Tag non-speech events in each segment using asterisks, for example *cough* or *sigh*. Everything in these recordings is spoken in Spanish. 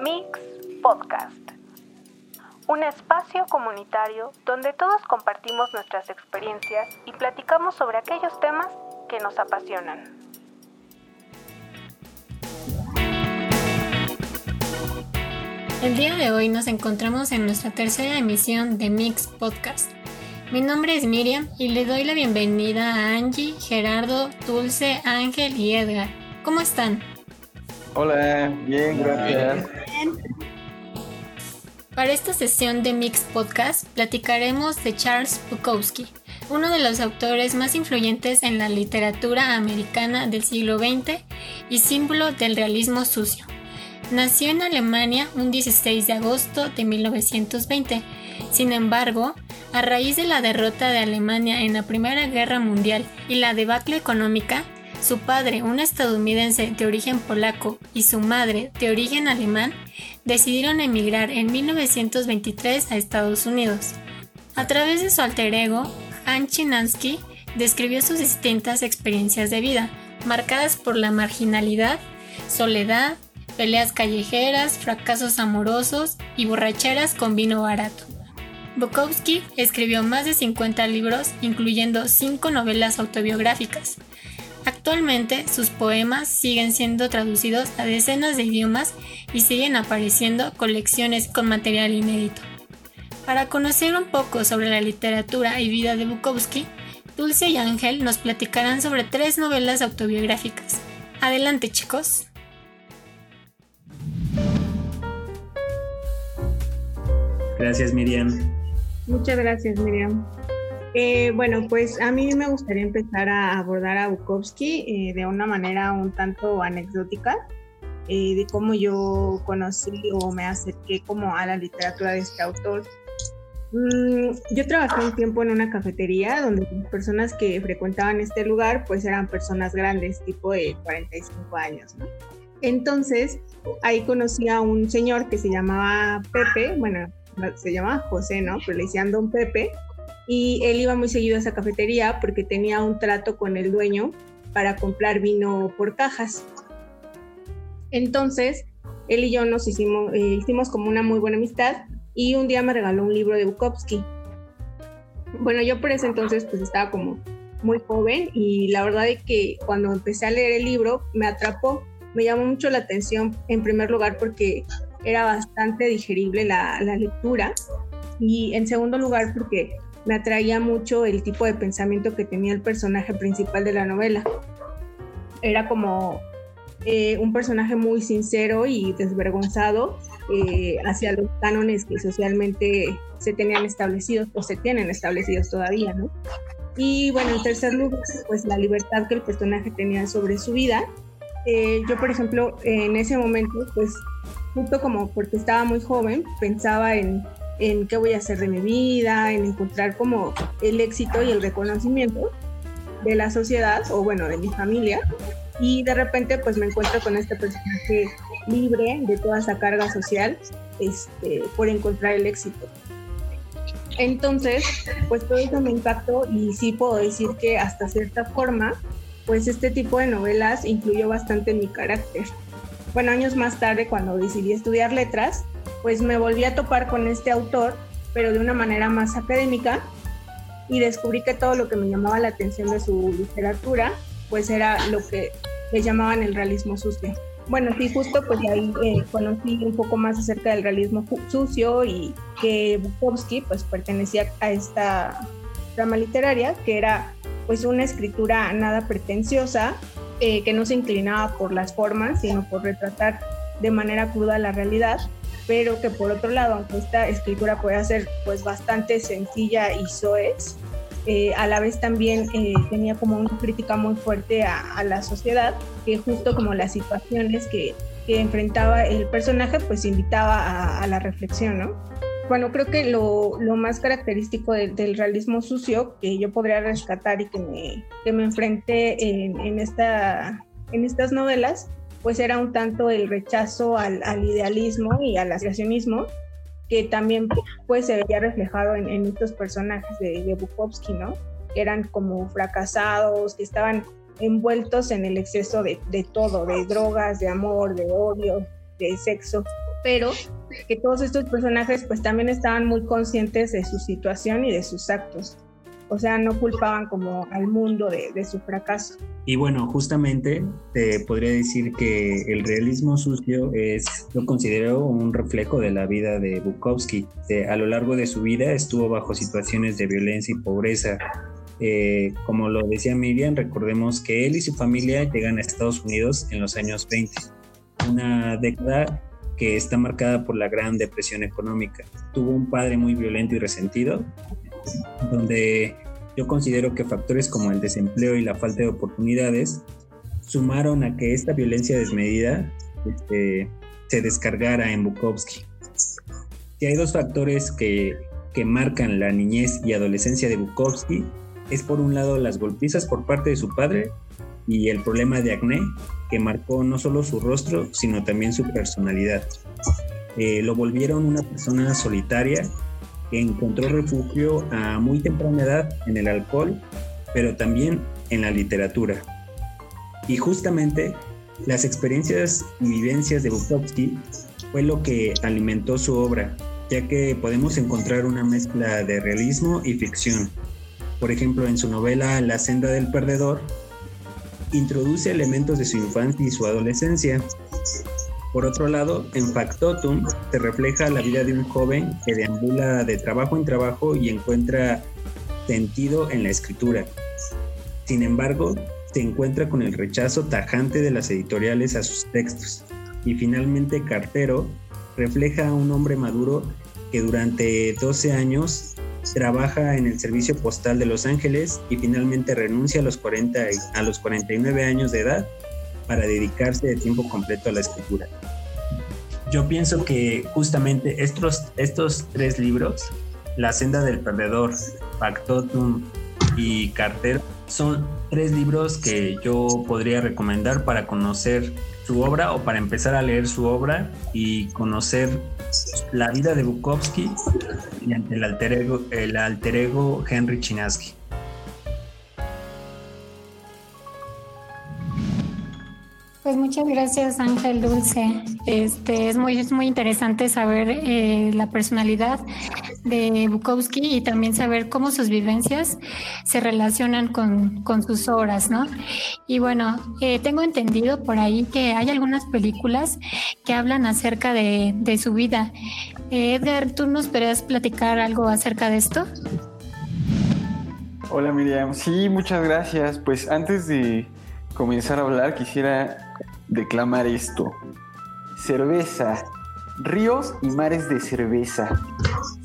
Mix Podcast. Un espacio comunitario donde todos compartimos nuestras experiencias y platicamos sobre aquellos temas que nos apasionan. El día de hoy nos encontramos en nuestra tercera emisión de Mix Podcast. Mi nombre es Miriam y le doy la bienvenida a Angie, Gerardo, Dulce, Ángel y Edgar. ¿Cómo están? Hola, bien, gracias. Para esta sesión de Mix Podcast platicaremos de Charles Bukowski, uno de los autores más influyentes en la literatura americana del siglo XX y símbolo del realismo sucio. Nació en Alemania un 16 de agosto de 1920. Sin embargo, a raíz de la derrota de Alemania en la Primera Guerra Mundial y la debacle económica, su padre, un estadounidense de origen polaco, y su madre, de origen alemán, decidieron emigrar en 1923 a Estados Unidos. A través de su alter ego, Han Chinansky describió sus distintas experiencias de vida, marcadas por la marginalidad, soledad, peleas callejeras, fracasos amorosos y borracheras con vino barato. Bukowski escribió más de 50 libros, incluyendo 5 novelas autobiográficas. Actualmente sus poemas siguen siendo traducidos a decenas de idiomas y siguen apareciendo colecciones con material inédito. Para conocer un poco sobre la literatura y vida de Bukowski, Dulce y Ángel nos platicarán sobre tres novelas autobiográficas. Adelante chicos. Gracias Miriam. Muchas gracias, Miriam. Eh, bueno, pues a mí me gustaría empezar a abordar a Bukowski eh, de una manera un tanto anecdótica, eh, de cómo yo conocí o me acerqué como a la literatura de este autor. Mm, yo trabajé un tiempo en una cafetería donde las personas que frecuentaban este lugar pues eran personas grandes, tipo de 45 años, ¿no? Entonces, ahí conocí a un señor que se llamaba Pepe, bueno, se llamaba José, ¿no? Pero le decían Don Pepe. Y él iba muy seguido a esa cafetería porque tenía un trato con el dueño para comprar vino por cajas. Entonces, él y yo nos hicimos, eh, hicimos como una muy buena amistad y un día me regaló un libro de Bukowski. Bueno, yo por ese entonces pues estaba como muy joven y la verdad es que cuando empecé a leer el libro me atrapó, me llamó mucho la atención en primer lugar porque era bastante digerible la, lectura y en segundo lugar porque me atraía mucho el tipo de pensamiento que tenía el personaje principal de la novela. Era como eh, un personaje muy sincero y desvergonzado eh, hacia los cánones que socialmente se tenían establecidos o se tienen establecidos todavía, ¿no? Y bueno, en tercer lugar, pues la libertad que el personaje tenía sobre su vida. Eh, yo, por ejemplo, en ese momento, pues justo como porque estaba muy joven, pensaba en, en qué voy a hacer de mi vida, en encontrar como el éxito y el reconocimiento de la sociedad o bueno, de mi familia. Y de repente pues me encuentro con este personaje libre de toda esa carga social este, por encontrar el éxito. Entonces, pues todo eso me impactó y sí puedo decir que hasta cierta forma, pues este tipo de novelas influyó bastante en mi carácter bueno, años más tarde, cuando decidí estudiar letras, pues me volví a topar con este autor, pero de una manera más académica, y descubrí que todo lo que me llamaba la atención de su literatura, pues era lo que le llamaban el realismo sucio. Bueno, sí, justo pues ahí eh, conocí un poco más acerca del realismo sucio y que Bukowski pues pertenecía a esta rama literaria, que era pues una escritura nada pretenciosa, eh, que no se inclinaba por las formas, sino por retratar de manera cruda la realidad, pero que por otro lado, aunque esta escritura puede ser pues bastante sencilla y soez, eh, a la vez también eh, tenía como una crítica muy fuerte a, la sociedad, que justo como las situaciones que, que enfrentaba el personaje, pues invitaba a, a la reflexión, ¿no? bueno, creo que lo, más característico del realismo sucio que yo podría rescatar y que me, que me enfrenté en, esta, en estas novelas, pues era un tanto el rechazo al, idealismo y al aspiracionismo, que también pues se veía reflejado en, estos personajes de, de Bukowski, ¿no? Eran como fracasados, que estaban envueltos en el exceso de, de todo, de drogas, de amor, de odio, de sexo, pero que todos estos personajes pues también estaban muy conscientes de su situación y de sus actos o sea, no culpaban como al mundo de, su fracaso. Y bueno, justamente te podría decir que el realismo sucio es, lo considero un reflejo de la vida de Bukowski. a lo largo de su vida estuvo bajo situaciones de violencia y pobreza. Eh, como lo decía Miriam, recordemos que él y su familia llegan a Estados Unidos en los años 20, una década que está marcada por la gran depresión económica. Tuvo un padre muy violento y resentido, donde yo considero que factores como el desempleo y la falta de oportunidades sumaron a que esta violencia desmedida este, se descargara en Bukowski. Si hay dos factores que, que marcan la niñez y adolescencia de Bukowski, es por un lado las golpizas por parte de su padre y el problema de acné que marcó no solo su rostro, sino también su personalidad. Eh, lo volvieron una persona solitaria encontró refugio a muy temprana edad en el alcohol, pero también en la literatura. Y justamente las experiencias y vivencias de Bukowski fue lo que alimentó su obra, ya que podemos encontrar una mezcla de realismo y ficción. Por ejemplo, en su novela La senda del perdedor, introduce elementos de su infancia y su adolescencia, por otro lado, en Factotum se refleja la vida de un joven que deambula de trabajo en trabajo y encuentra sentido en la escritura. Sin embargo, se encuentra con el rechazo tajante de las editoriales a sus textos. Y finalmente, Cartero refleja a un hombre maduro que durante 12 años trabaja en el servicio postal de Los Ángeles y finalmente renuncia a los, 40, a los 49 años de edad para dedicarse de tiempo completo a la escritura. Yo pienso que justamente estos, estos tres libros, La senda del perdedor, Factotum y Carter, son tres libros que yo podría recomendar para conocer su obra o para empezar a leer su obra y conocer la vida de Bukowski mediante el alter ego, el alter ego Henry Chinaski. Pues muchas gracias Ángel Dulce. Este es muy es muy interesante saber eh, la personalidad de Bukowski y también saber cómo sus vivencias se relacionan con, sus obras, ¿no? Y bueno, eh, tengo entendido por ahí que hay algunas películas que hablan acerca de, de su vida. Edgar, ¿tú nos podrías platicar algo acerca de esto? Hola Miriam, sí, muchas gracias. Pues antes de comenzar a hablar quisiera declamar esto. Cerveza, ríos y mares de cerveza.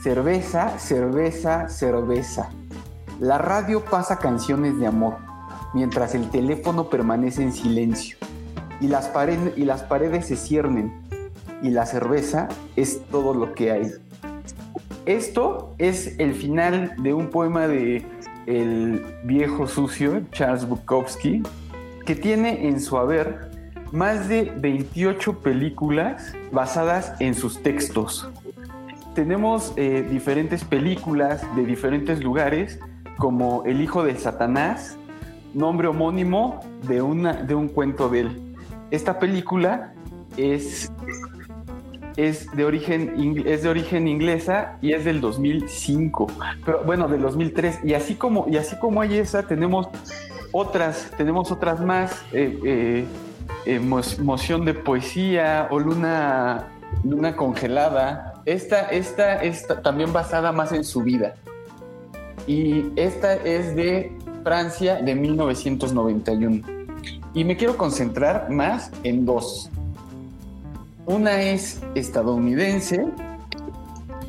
Cerveza, cerveza, cerveza. La radio pasa canciones de amor, mientras el teléfono permanece en silencio. Y las, paredes, se ciernen. Y la cerveza es todo lo que hay. Esto es el final de un poema de el viejo sucio Charles Bukowski, que tiene en su haber más de 28 películas basadas en sus textos. Tenemos eh, diferentes películas de diferentes lugares, como El Hijo de Satanás, nombre homónimo de, de un cuento de él. Esta película es, es, de origen, es de origen inglesa y es del 2005, pero bueno, del 2003. Y así como, y así como hay esa, tenemos otras, tenemos otras más. Eh, eh, moción de poesía o luna, luna congelada. Esta, esta está también basada más en su vida. Y esta es de Francia de 1991. Y me quiero concentrar más en dos. Una es estadounidense,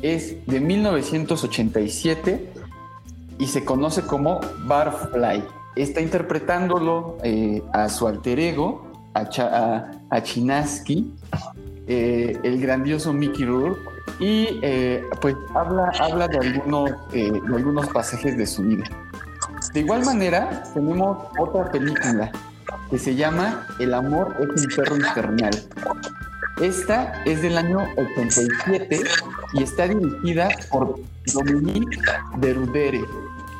es de 1987 y se conoce como Barfly. Está interpretándolo eh, a su alter ego a, Chinaski, eh, el grandioso Mickey Rourke, y eh, pues habla, habla de, algunos, de algunos pasajes de su vida. De igual manera, tenemos otra película que se llama El amor es un perro infernal. Esta es del año 87 y está dirigida por Dominique Berudere.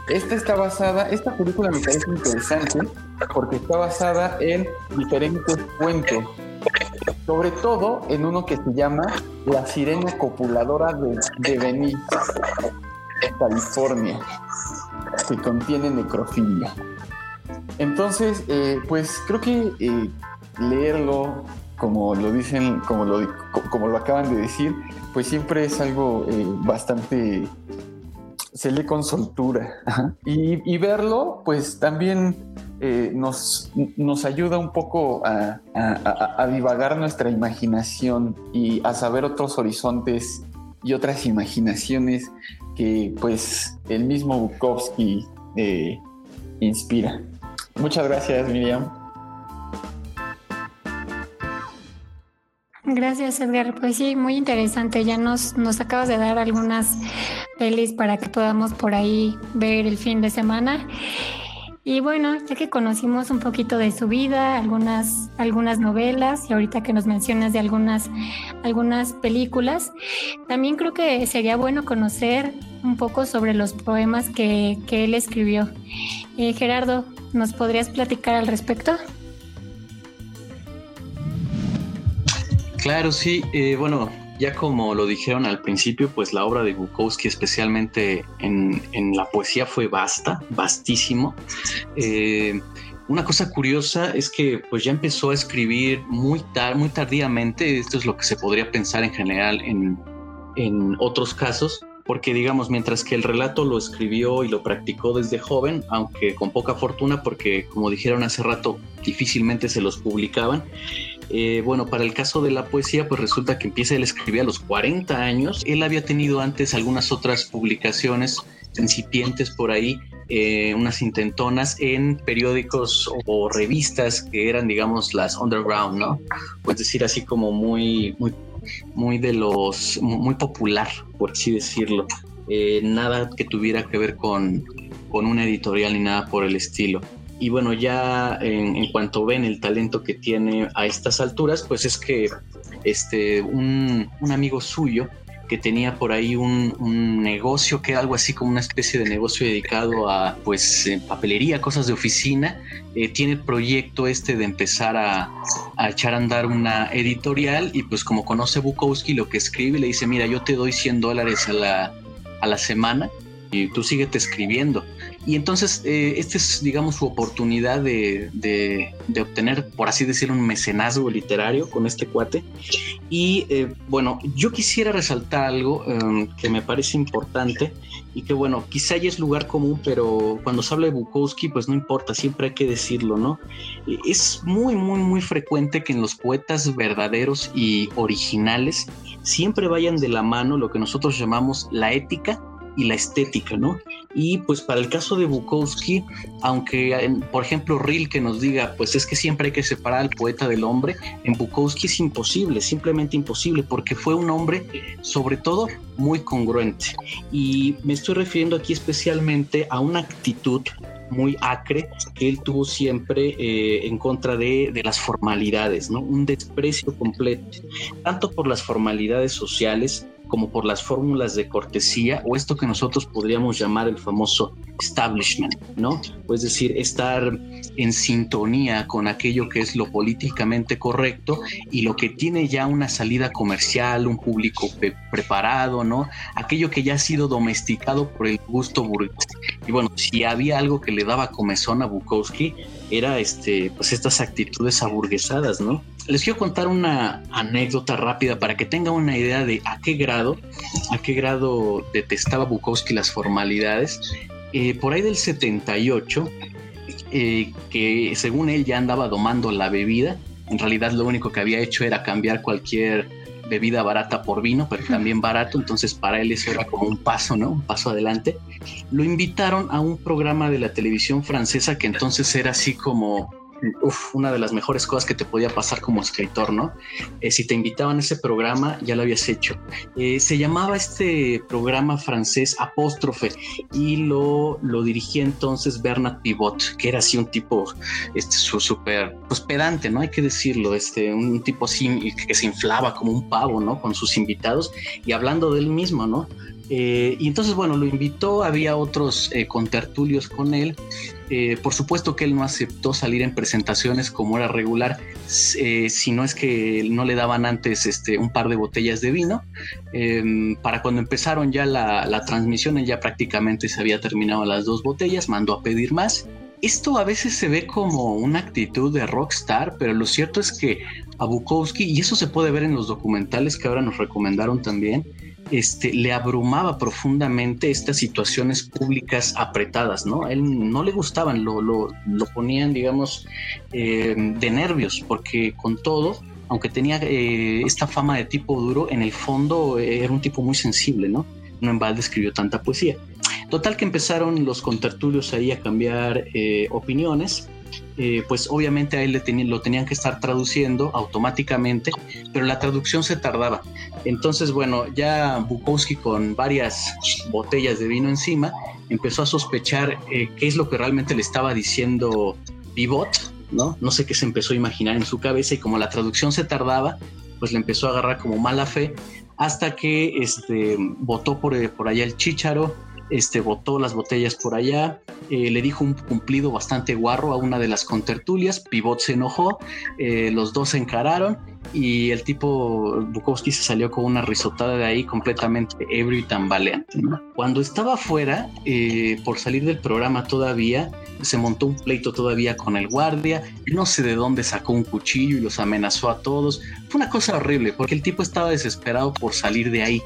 Esta está basada, esta película me parece interesante porque está basada en diferentes cuentos. sobre todo en uno que se llama La sirena copuladora de, de Venice, California, que contiene necrofilia. Entonces, eh, pues creo que eh, leerlo, como lo dicen, como lo, como lo acaban de decir, pues siempre es algo eh, bastante se lee con soltura. Y, verlo, pues también nos, nos ayuda un poco a, a, divagar nuestra imaginación y a saber otros horizontes y otras imaginaciones que pues el mismo Bukowski inspira. Muchas gracias, Miriam. Gracias, Edgar. Pues sí, muy interesante. Ya nos, nos acabas de dar algunas pelis para que podamos por ahí ver el fin de semana. Y bueno, ya que conocimos un poquito de su vida, algunas, algunas novelas y ahorita que nos mencionas de algunas, algunas películas, también creo que sería bueno conocer un poco sobre los poemas que, que él escribió. Eh, Gerardo, ¿nos podrías platicar al respecto? Claro, sí. Eh, bueno, ya como lo dijeron al principio, pues la obra de Bukowski, especialmente en, la poesía, fue vasta, vastísimo. Eh, una cosa curiosa es que pues ya empezó a escribir muy, muy tardíamente, esto es lo que se podría pensar en general en, en otros casos, porque digamos, mientras que el relato lo escribió y lo practicó desde joven, aunque con poca fortuna, porque como dijeron hace rato, difícilmente se los publicaban. Eh, bueno, para el caso de la poesía, pues resulta que empieza él a escribir a los 40 años. Él había tenido antes algunas otras publicaciones incipientes por ahí, eh, unas intentonas en periódicos o revistas que eran, digamos, las underground, ¿no? Pues decir, así como muy, muy muy de los, muy popular, por así decirlo. Eh, nada que tuviera que ver con, con una editorial ni nada por el estilo. Y bueno, ya en, cuanto ven el talento que tiene a estas alturas, pues es que este, un, un amigo suyo que tenía por ahí un, negocio que era algo así como una especie de negocio dedicado a pues eh, papelería, cosas de oficina. Eh, tiene el proyecto este de empezar a, echar a andar una editorial y pues como conoce Bukowski lo que escribe le dice, mira, yo te doy 100 dólares a la, a la semana y tú síguete escribiendo. Y entonces, eh, esta es, digamos, su oportunidad de, de, obtener, por así decirlo, un mecenazgo literario con este cuate. Y eh, bueno, yo quisiera resaltar algo em, que me parece importante y que, bueno, quizá ya es lugar común, pero cuando se habla de Bukowski, pues no importa, siempre hay que decirlo, ¿no? Es muy, muy, muy frecuente que en los poetas verdaderos y originales siempre vayan de la mano lo que nosotros llamamos la ética y la estética, ¿no? Y pues para el caso de Bukowski, aunque por ejemplo Rilke nos diga, pues es que siempre hay que separar al poeta del hombre, en Bukowski es imposible, simplemente imposible, porque fue un hombre sobre todo muy congruente. Y me estoy refiriendo aquí especialmente a una actitud muy acre que él tuvo siempre eh, en contra de, de, las formalidades, ¿no? Un desprecio completo, tanto por las formalidades sociales como por las fórmulas de cortesía o esto que nosotros podríamos llamar el famoso establishment, ¿no? Es decir, estar en sintonía con aquello que es lo políticamente correcto y lo que tiene ya una salida comercial, un público preparado, ¿no? Aquello que ya ha sido domesticado por el gusto burgués. Y bueno, si había algo que le daba comezón a Bukowski, era este, pues estas actitudes aburguesadas, ¿no? Les quiero contar una anécdota rápida para que tengan una idea de a qué grado, a qué grado detestaba Bukowski las formalidades. Eh, por ahí del 78, eh, que según él ya andaba domando la bebida, en realidad lo único que había hecho era cambiar cualquier bebida barata por vino, pero también barato, entonces para él eso era como un paso, ¿no? Un paso adelante. Lo invitaron a un programa de la televisión francesa que entonces era así como una de las mejores cosas que te podía pasar como escritor, ¿no? Eh, si te invitaban a ese programa, ya lo habías hecho. Eh, se llamaba este programa francés Apóstrofe y lo, lo dirigía entonces Bernard Pivot, que era así un tipo este, súper, pues pedante, ¿no? Hay que decirlo, este, un tipo así que se inflaba como un pavo, ¿no? Con sus invitados y hablando de él mismo, ¿no? Eh, y entonces, bueno, lo invitó, había otros contertulios con él Eh, por supuesto que él no aceptó salir en presentaciones como era regular, eh, si no es que no le daban antes este, un par de botellas de vino. Em, para cuando empezaron ya la, la transmisión, él ya prácticamente se había terminado las dos botellas, mandó a pedir más esto a veces se ve como una actitud de rockstar, pero lo cierto es que a Bukowski, y eso se puede ver en los documentales que ahora nos recomendaron también, este, le abrumaba profundamente estas situaciones públicas apretadas, ¿no? A él no le gustaban, lo, lo, ponían, digamos, eh, de nervios, porque con todo, aunque tenía eh, esta fama de tipo duro, en el fondo eh, era un tipo muy sensible, ¿no? No en balde escribió tanta poesía. Total que empezaron los contertulios ahí a cambiar opiniones eh, pues obviamente a él lo tenían que estar traduciendo automáticamente, pero la traducción se tardaba. Entonces, bueno, ya Bukowski con varias botellas de vino encima empezó a sospechar eh, qué es lo que realmente le estaba diciendo Pivot, ¿no? No sé qué se empezó a imaginar en su cabeza y como la traducción se tardaba, pues le empezó a agarrar como mala fe hasta que este, votó por, eh, por allá el chícharo, este, botó las botellas por allá, eh, le dijo un cumplido bastante guarro a una de las contertulias, Pivot se enojó, eh, los dos se encararon y el tipo Bukowski se salió con una risotada de ahí completamente ebrio y tambaleante. Cuando estaba afuera, eh, por salir del programa todavía, se montó un pleito todavía con el guardia, no sé de dónde sacó un cuchillo y los amenazó a todos. Fue una cosa horrible porque el tipo estaba desesperado por salir de ahí,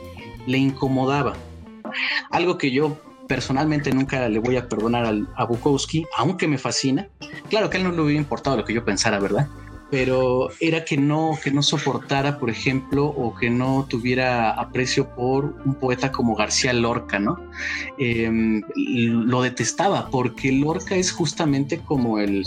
le incomodaba. Algo que yo personalmente nunca le voy a perdonar a Bukowski, aunque me fascina. Claro que a él no le hubiera importado lo que yo pensara, ¿verdad? Pero era que no, que no soportara, por ejemplo, o que no tuviera aprecio por un poeta como García Lorca, ¿no? Em, lo detestaba porque Lorca es justamente como el,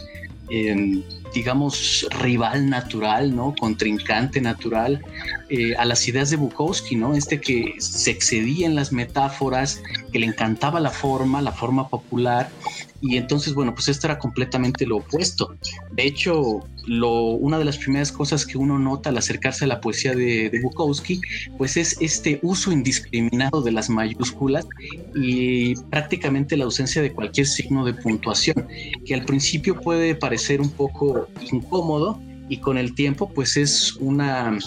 digamos, rival natural, ¿no? Contrincante natural eh, a las ideas de Bukowski, ¿no? Este que se excedía en las metáforas, que le encantaba la forma, la forma popular, y entonces, bueno, pues esto era completamente lo opuesto. De hecho, lo, una de las primeras cosas que uno nota al acercarse a la poesía de, de Bukowski, pues es este uso indiscriminado de las mayúsculas y prácticamente la ausencia de cualquier signo de puntuación, que al principio puede parecer un poco incómodo, y con el tiempo pues es una,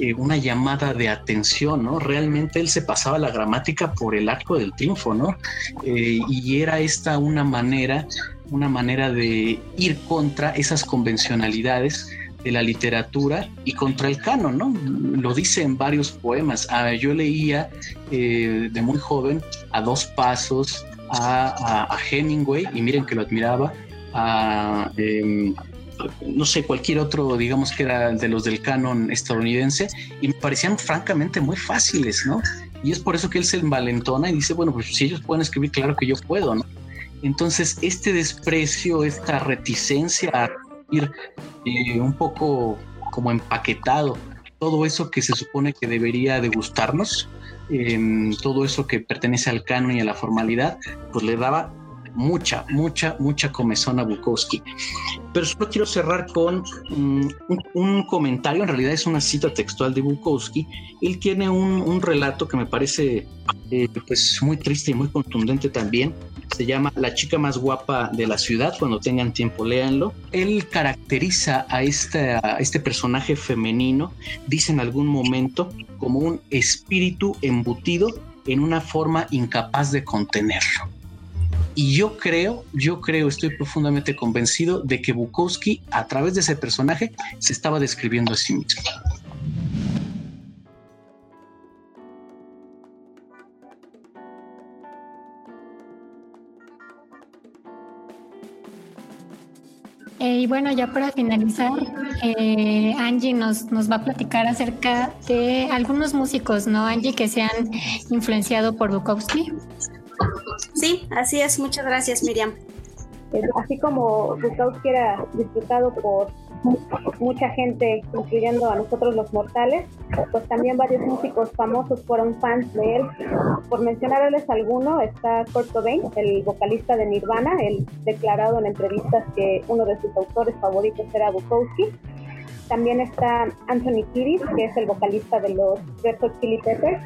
eh, una llamada de atención, ¿no? Realmente él se pasaba la gramática por el arco del triunfo, ¿no? Eh, y era esta una manera, una manera de ir contra esas convencionalidades de la literatura y contra el canon, ¿no? Lo dice en varios poemas. Ah, yo leía eh, de muy joven a dos pasos a, Hemingway y miren que lo admiraba, a, em, no sé, cualquier otro, digamos que era de los del canon estadounidense, y me parecían francamente muy fáciles, ¿no? Y es por eso que él se envalentona y dice, bueno, pues si ellos pueden escribir, claro que yo puedo, ¿no? Entonces, este desprecio, esta reticencia a ir eh, un poco como empaquetado, todo eso que se supone que debería de gustarnos, em, todo eso que pertenece al canon y a la formalidad, pues le daba mucha, mucha, mucha comezón a Bukowski. Pero solo quiero cerrar con mm, un, comentario, en realidad es una cita textual de Bukowski. Él tiene un, relato que me parece eh, pues muy triste y muy contundente también. Se llama La chica más guapa de la ciudad. Cuando tengan tiempo, léanlo. Él caracteriza a, a este personaje femenino, dice en algún momento, como un espíritu embutido en una forma incapaz de contenerlo. Y yo creo, yo creo, estoy profundamente convencido de que Bukowski, a través de ese personaje, se estaba describiendo a sí mismo. Eh, y bueno, ya para finalizar, eh, Angie nos, nos va a platicar acerca de algunos músicos, ¿no, Angie, que se han influenciado por Bukowski? Sí, así es. Muchas gracias, Miriam. Así como Bukowski era disfrutado por mucha gente, incluyendo a nosotros los mortales, pues también varios músicos famosos fueron fans de él. Por mencionarles alguno, está Kurt Cobain, el vocalista de Nirvana, él declarado en entrevistas que uno de sus autores favoritos era Bukowski. También está Anthony Kiddis, que es el vocalista de los Red Hot Chili Peppers,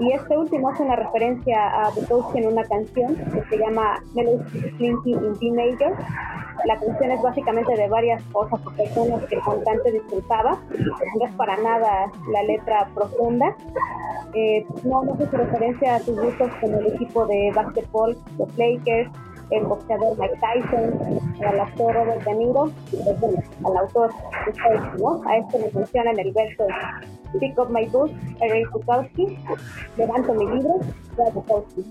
y este último hace una referencia a Bukowski en una canción que se llama Mellow Slinky in D. La canción es básicamente de varias cosas o personas que el cantante disfrutaba, no es para nada la letra profunda. Eh, no, se referencia a sus gustos con el equipo de básquetbol, los Lakers, el boxeador Mike Tyson, al actor Robert De Niro, al autor ¿no? A esto le menciona en el verso Pick up my book, Ray Bukowski, levanto mi libro, Ray Bukowski.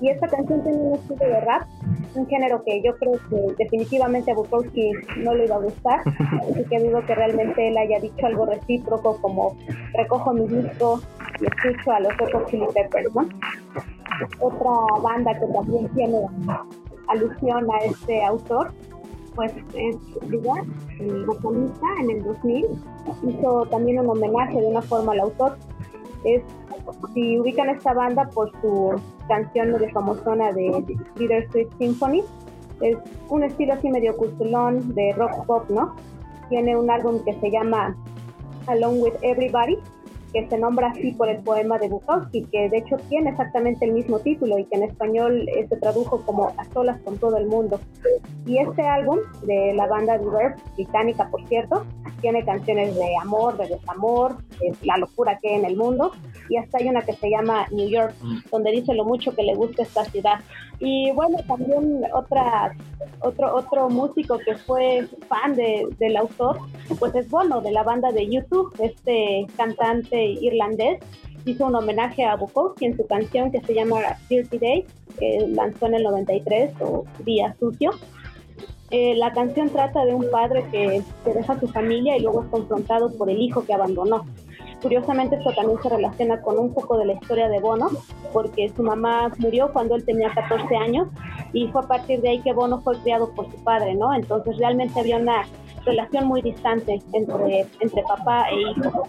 Y esta canción tiene un estilo de rap, un género que yo creo que definitivamente a Bukowski no le iba a gustar, *laughs* así que digo que realmente él haya dicho algo recíproco como recojo mi disco y escucho a los otros Chili Peppers, ¿no? Otra banda que también tiene alusión a este autor, pues es Vigar, el vocalista en el 2000, hizo también un homenaje de una forma al autor. Es, si ubican esta banda por su canción de famosona de Leader Street Symphony, es un estilo así medio culturón de rock pop, ¿no? Tiene un álbum que se llama Along with Everybody, que se nombra así por el poema de Bukowski, que de hecho tiene exactamente el mismo título y que en español eh, se tradujo como A solas con todo el mundo. Y este álbum de la banda Reverb, británica por cierto, tiene canciones de amor, de desamor, de la locura que hay en el mundo, y hasta hay una que se llama New York, donde dice lo mucho que le gusta esta ciudad. Y bueno, también otra, otro, otro músico que fue fan de, del autor, pues es Bono, de la banda de YouTube, este cantante irlandés, hizo un homenaje a Bukowski en su canción que se llama Dirty Day, que lanzó en el 93, o Día Sucio. Eh, la canción trata de un padre que, que deja a su familia y luego es confrontado por el hijo que abandonó. Curiosamente esto también se relaciona con un poco de la historia de Bono, porque su mamá murió cuando él tenía 14 años y fue a partir de ahí que Bono fue criado por su padre, ¿no? Entonces realmente había una relación muy distante entre, entre papá e hijo.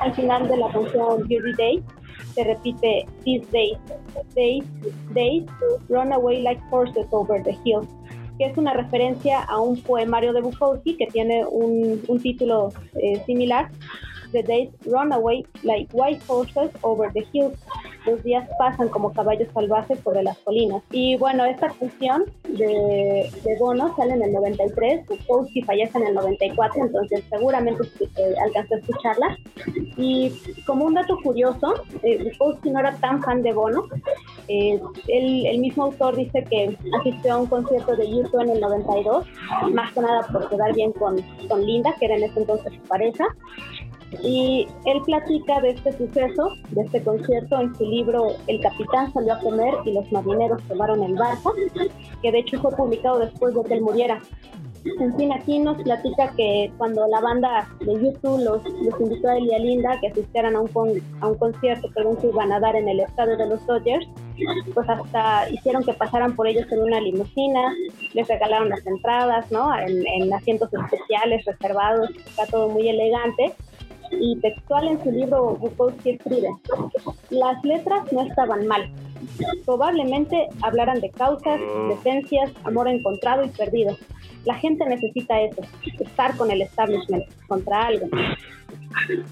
Al final de la canción Dirty Day se repite These days, days, days, run away like horses over the hills que es una referencia a un poemario de Bukowski que tiene un, un título eh, similar The days run away like white horses over the hills. Los días pasan como caballos salvajes sobre las colinas. Y bueno, esta canción de, de Bono sale en el 93, Bukowski fallece en el 94, entonces seguramente eh, alcanzó a escucharla. Y como un dato curioso, eh, no era tan fan de Bono. Eh, el mismo autor dice que asistió a un concierto de YouTube en el 92, más que nada por quedar bien con, con Linda, que era en ese entonces su pareja. Y él platica de este suceso, de este concierto, en su libro El capitán salió a comer y los marineros tomaron el barco, que de hecho fue publicado después de que él muriera. En fin, aquí nos platica que cuando la banda de YouTube los, los invitó a él y a Linda que asistieran a un, a un concierto que iban a dar en el estadio de los Dodgers, pues hasta hicieron que pasaran por ellos en una limusina, les regalaron las entradas, ¿no? En, en asientos especiales, reservados, está todo muy elegante y textual en su libro Bukowski escribe, las letras no estaban mal. Probablemente hablaran de causas, de esencias, amor encontrado y perdido. La gente necesita eso, estar con el establishment, contra algo.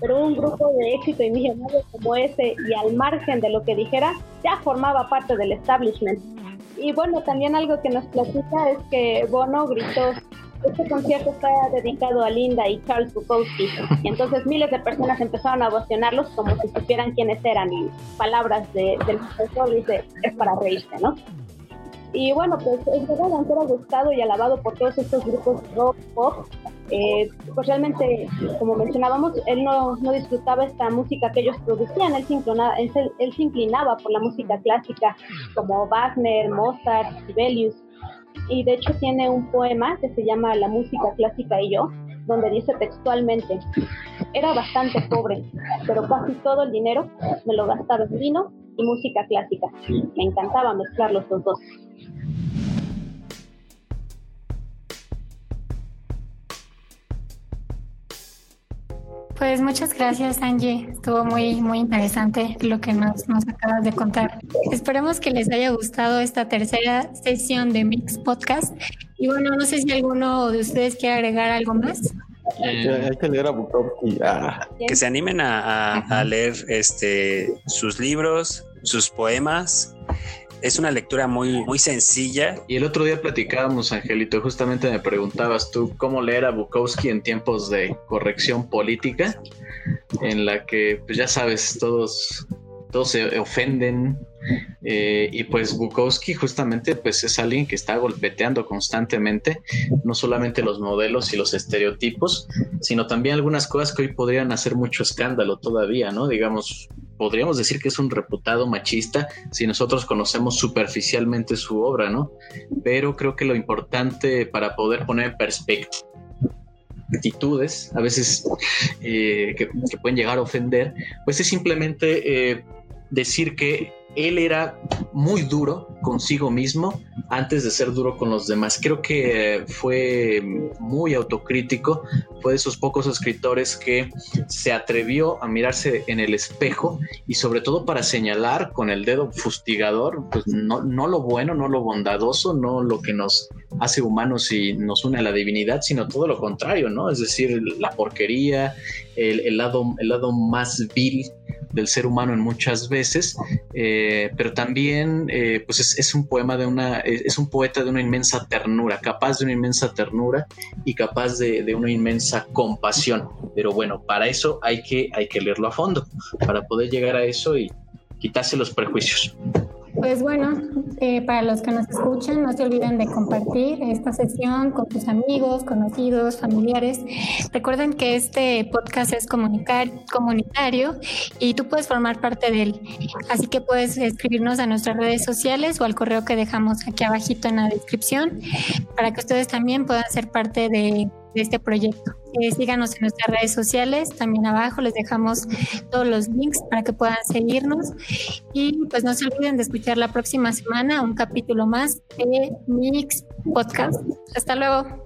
Pero un grupo de éxito y millonario como ese y al margen de lo que dijera, ya formaba parte del establishment. Y bueno, también algo que nos platica es que Bono gritó este concierto está dedicado a Linda y Charles Bukowski. Y entonces miles de personas empezaron a ovacionarlos como si supieran quiénes eran. Y palabras de, del profesor dice, es para reírse, ¿no? Y bueno, pues es verdad, aunque era gustado y alabado por todos estos grupos rock, pop, eh, pues realmente, como mencionábamos, él no, no, disfrutaba esta música que ellos producían, él se, inclinaba, él, él se inclinaba por la música clásica como Wagner, Mozart, Sibelius, y de hecho tiene un poema que se llama La música clásica y yo, donde dice textualmente, era bastante pobre, pero casi todo el dinero me lo gastaba en vino y música clásica. Me encantaba mezclar los dos. Pues muchas gracias Angie, estuvo muy muy interesante lo que nos, nos acabas de contar. Esperemos que les haya gustado esta tercera sesión de Mix Podcast. Y bueno, no sé si alguno de ustedes quiere agregar algo más. Hay que leer a Bukowski. Ah. Que se animen a, a leer este, sus libros, sus poemas es una lectura muy, muy sencilla. Y el otro día platicábamos, Angelito, justamente me preguntabas tú cómo leer a Bukowski en tiempos de corrección política, en la que, pues ya sabes, todos, todos se ofenden. Eh, y pues Bukowski justamente pues es alguien que está golpeteando constantemente no solamente los modelos y los estereotipos sino también algunas cosas que hoy podrían hacer mucho escándalo todavía no digamos podríamos decir que es un reputado machista si nosotros conocemos superficialmente su obra, ¿no? Pero creo que lo importante para poder poner en perspectiva actitudes, a veces eh, que, pueden llegar a ofender, pues es simplemente eh, decir que él era muy duro consigo mismo antes de ser duro con los demás. Creo que fue muy autocrítico, fue de esos pocos escritores que se atrevió a mirarse en el espejo y sobre todo para señalar con el dedo fustigador, pues no, lo bueno, no lo bondadoso, no lo que nos hace humanos y nos une a la divinidad, sino todo lo contrario, ¿no? Es decir, la porquería, el, lado, el lado más vil del ser humano en muchas veces, eh, pero también eh, pues es, un poema de una, es un poeta de una inmensa ternura, capaz de una inmensa ternura y capaz de, una inmensa compasión. Pero bueno, para eso hay que, hay que leerlo a fondo, para poder llegar a eso y quitarse los prejuicios. Pues bueno, eh, para los que nos escuchan, no se olviden de compartir esta sesión con tus amigos, conocidos, familiares. Recuerden que este podcast es comunitario y tú puedes formar parte de él. Así que puedes escribirnos a nuestras redes sociales o al correo que dejamos aquí abajito en la descripción para que ustedes también puedan ser parte de de este proyecto. Eh, síganos en nuestras redes sociales, también abajo les dejamos todos los links para que puedan seguirnos y pues no se olviden de escuchar la próxima semana un capítulo más de Mix Podcast. Hasta luego.